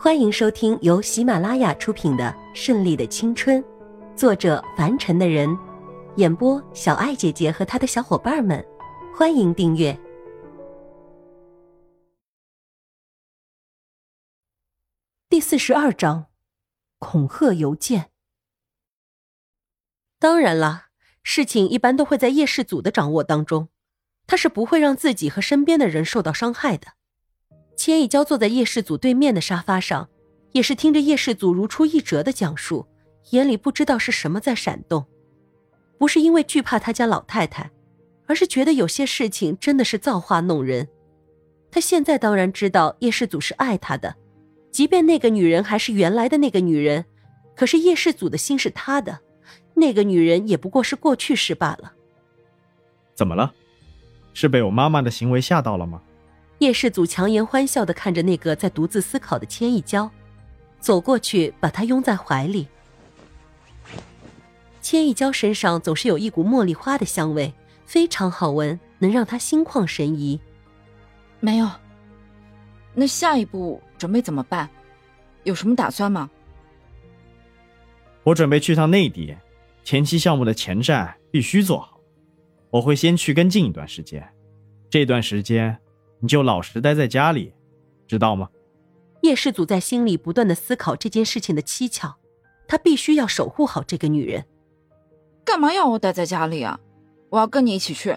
欢迎收听由喜马拉雅出品的《顺利的青春》，作者凡尘的人，演播小爱姐姐和她的小伙伴们。欢迎订阅第四十二章恐吓邮件。当然了，事情一般都会在叶氏组的掌握当中，他是不会让自己和身边的人受到伤害的。千一娇坐在叶氏祖对面的沙发上，也是听着叶氏祖如出一辙的讲述，眼里不知道是什么在闪动。不是因为惧怕他家老太太，而是觉得有些事情真的是造化弄人。他现在当然知道叶氏祖是爱他的，即便那个女人还是原来的那个女人，可是叶氏祖的心是他的，那个女人也不过是过去式罢了。怎么了？是被我妈妈的行为吓到了吗？叶世祖强颜欢笑的看着那个在独自思考的千亿娇，走过去把她拥在怀里。千亿娇身上总是有一股茉莉花的香味，非常好闻，能让她心旷神怡。没有。那下一步准备怎么办？有什么打算吗？我准备去趟内地，前期项目的前站必须做好。我会先去跟进一段时间，这段时间。你就老实待在家里，知道吗？叶世祖在心里不断的思考这件事情的蹊跷，他必须要守护好这个女人。干嘛要我待在家里啊？我要跟你一起去。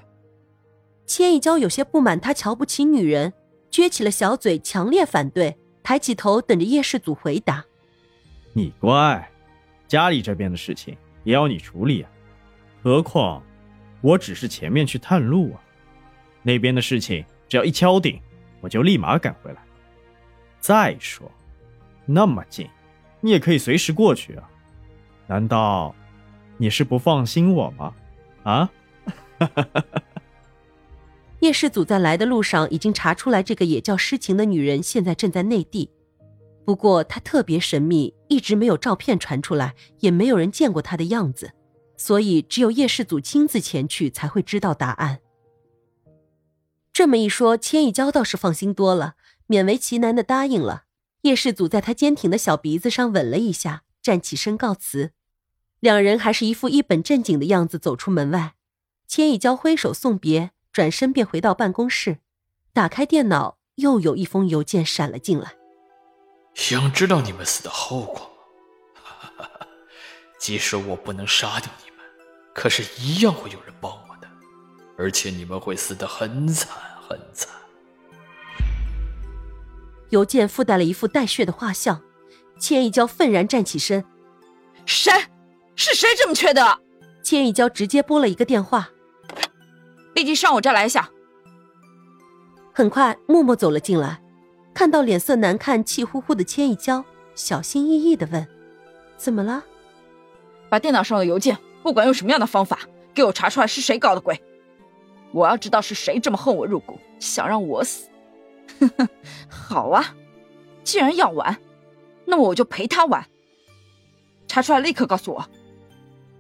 千一娇有些不满他瞧不起女人，撅起了小嘴，强烈反对，抬起头等着叶世祖回答。你乖，家里这边的事情也要你处理啊。何况，我只是前面去探路啊，那边的事情。只要一敲定，我就立马赶回来。再说，那么近，你也可以随时过去啊。难道你是不放心我吗？啊？叶世祖在来的路上已经查出来，这个也叫诗情的女人现在正在内地。不过她特别神秘，一直没有照片传出来，也没有人见过她的样子，所以只有叶世祖亲自前去才会知道答案。这么一说，千亿娇倒是放心多了，勉为其难的答应了。叶世祖在他坚挺的小鼻子上吻了一下，站起身告辞。两人还是一副一本正经的样子走出门外。千亿娇挥手送别，转身便回到办公室，打开电脑，又有一封邮件闪了进来。想知道你们死的后果吗？即使我不能杀掉你们，可是一样会有人帮我。而且你们会死得很惨很惨。邮件附带了一幅带血的画像，千一娇愤然站起身：“谁？是谁这么缺德？”千一娇直接拨了一个电话：“立即上我这儿来一下。”很快，默默走了进来，看到脸色难看、气呼呼的千一娇，小心翼翼的问：“怎么了？”把电脑上的邮件，不管用什么样的方法，给我查出来是谁搞的鬼。我要知道是谁这么恨我入骨，想让我死。呵呵，好啊，既然要玩，那么我就陪他玩。查出来立刻告诉我。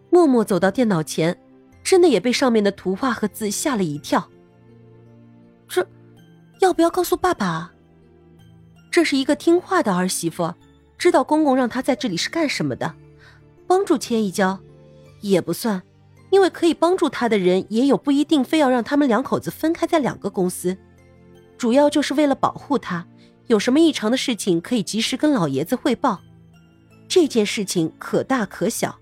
默默走到电脑前，真的也被上面的图画和字吓了一跳。这，要不要告诉爸爸？这是一个听话的儿媳妇，知道公公让她在这里是干什么的，帮助千一娇，也不算。因为可以帮助他的人也有，不一定非要让他们两口子分开在两个公司，主要就是为了保护他，有什么异常的事情可以及时跟老爷子汇报。这件事情可大可小，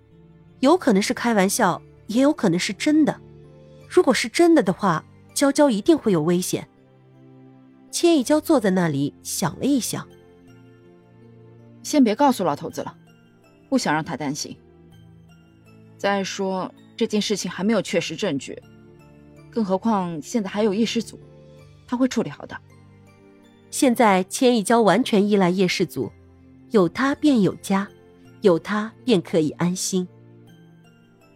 有可能是开玩笑，也有可能是真的。如果是真的的话，娇娇一定会有危险。千一娇坐在那里想了一想，先别告诉老头子了，不想让他担心。再说。这件事情还没有确实证据，更何况现在还有叶氏祖，他会处理好的。现在千亿娇完全依赖叶氏祖，有他便有家，有他便可以安心。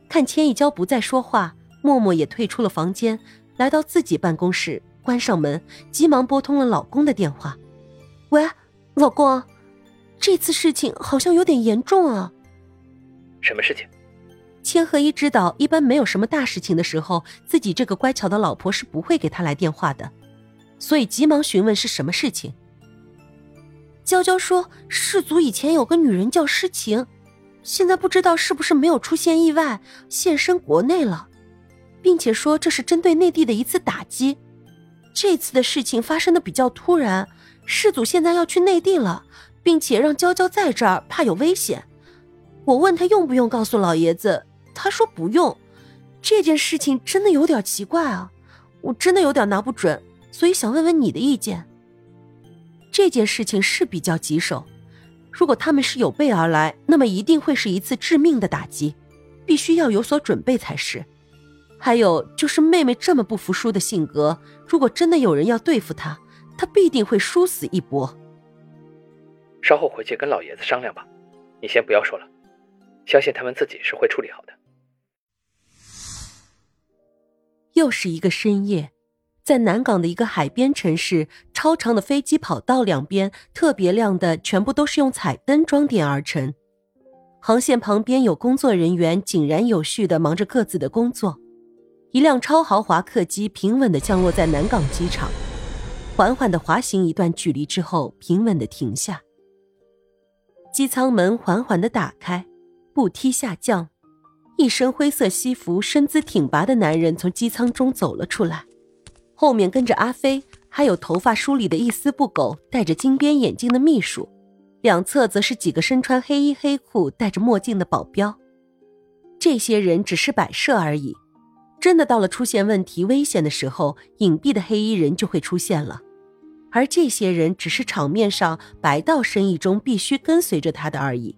看千亿娇不再说话，默默也退出了房间，来到自己办公室，关上门，急忙拨通了老公的电话：“喂，老公，这次事情好像有点严重啊。什么事情？”千鹤一知道，一般没有什么大事情的时候，自己这个乖巧的老婆是不会给他来电话的，所以急忙询问是什么事情。娇娇说世祖以前有个女人叫诗晴，现在不知道是不是没有出现意外现身国内了，并且说这是针对内地的一次打击。这次的事情发生的比较突然，世祖现在要去内地了，并且让娇娇在这儿，怕有危险。我问他用不用告诉老爷子，他说不用。这件事情真的有点奇怪啊，我真的有点拿不准，所以想问问你的意见。这件事情是比较棘手，如果他们是有备而来，那么一定会是一次致命的打击，必须要有所准备才是。还有就是妹妹这么不服输的性格，如果真的有人要对付她，她必定会殊死一搏。稍后回去跟老爷子商量吧，你先不要说了，相信他们自己是会处理好的。又是一个深夜，在南港的一个海边城市，超长的飞机跑道两边特别亮的，全部都是用彩灯装点而成。航线旁边有工作人员井然有序的忙着各自的工作。一辆超豪华客机平稳的降落在南港机场，缓缓的滑行一段距离之后，平稳的停下。机舱门缓缓的打开，步梯下降，一身灰色西服、身姿挺拔的男人从机舱中走了出来，后面跟着阿飞，还有头发梳理的一丝不苟、戴着金边眼镜的秘书，两侧则是几个身穿黑衣黑裤、戴着墨镜的保镖。这些人只是摆设而已。真的到了出现问题、危险的时候，隐蔽的黑衣人就会出现了，而这些人只是场面上白道生意中必须跟随着他的而已。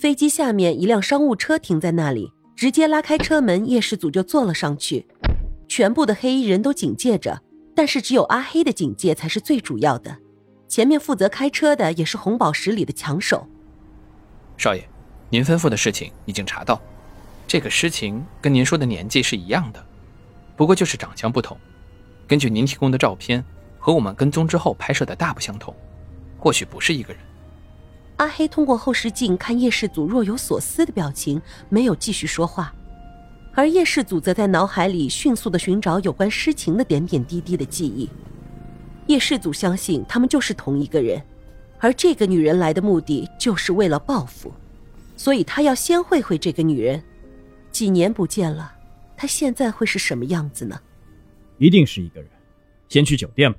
飞机下面一辆商务车停在那里，直接拉开车门，叶氏组就坐了上去。全部的黑衣人都警戒着，但是只有阿黑的警戒才是最主要的。前面负责开车的也是红宝石里的强手。少爷，您吩咐的事情已经查到。这个诗情跟您说的年纪是一样的，不过就是长相不同。根据您提供的照片和我们跟踪之后拍摄的大不相同，或许不是一个人。阿黑通过后视镜看叶氏祖若有所思的表情，没有继续说话，而叶氏祖则在脑海里迅速的寻找有关诗情的点点滴滴的记忆。叶氏祖相信他们就是同一个人，而这个女人来的目的就是为了报复，所以他要先会会这个女人。几年不见了，她现在会是什么样子呢？一定是一个人。先去酒店吧。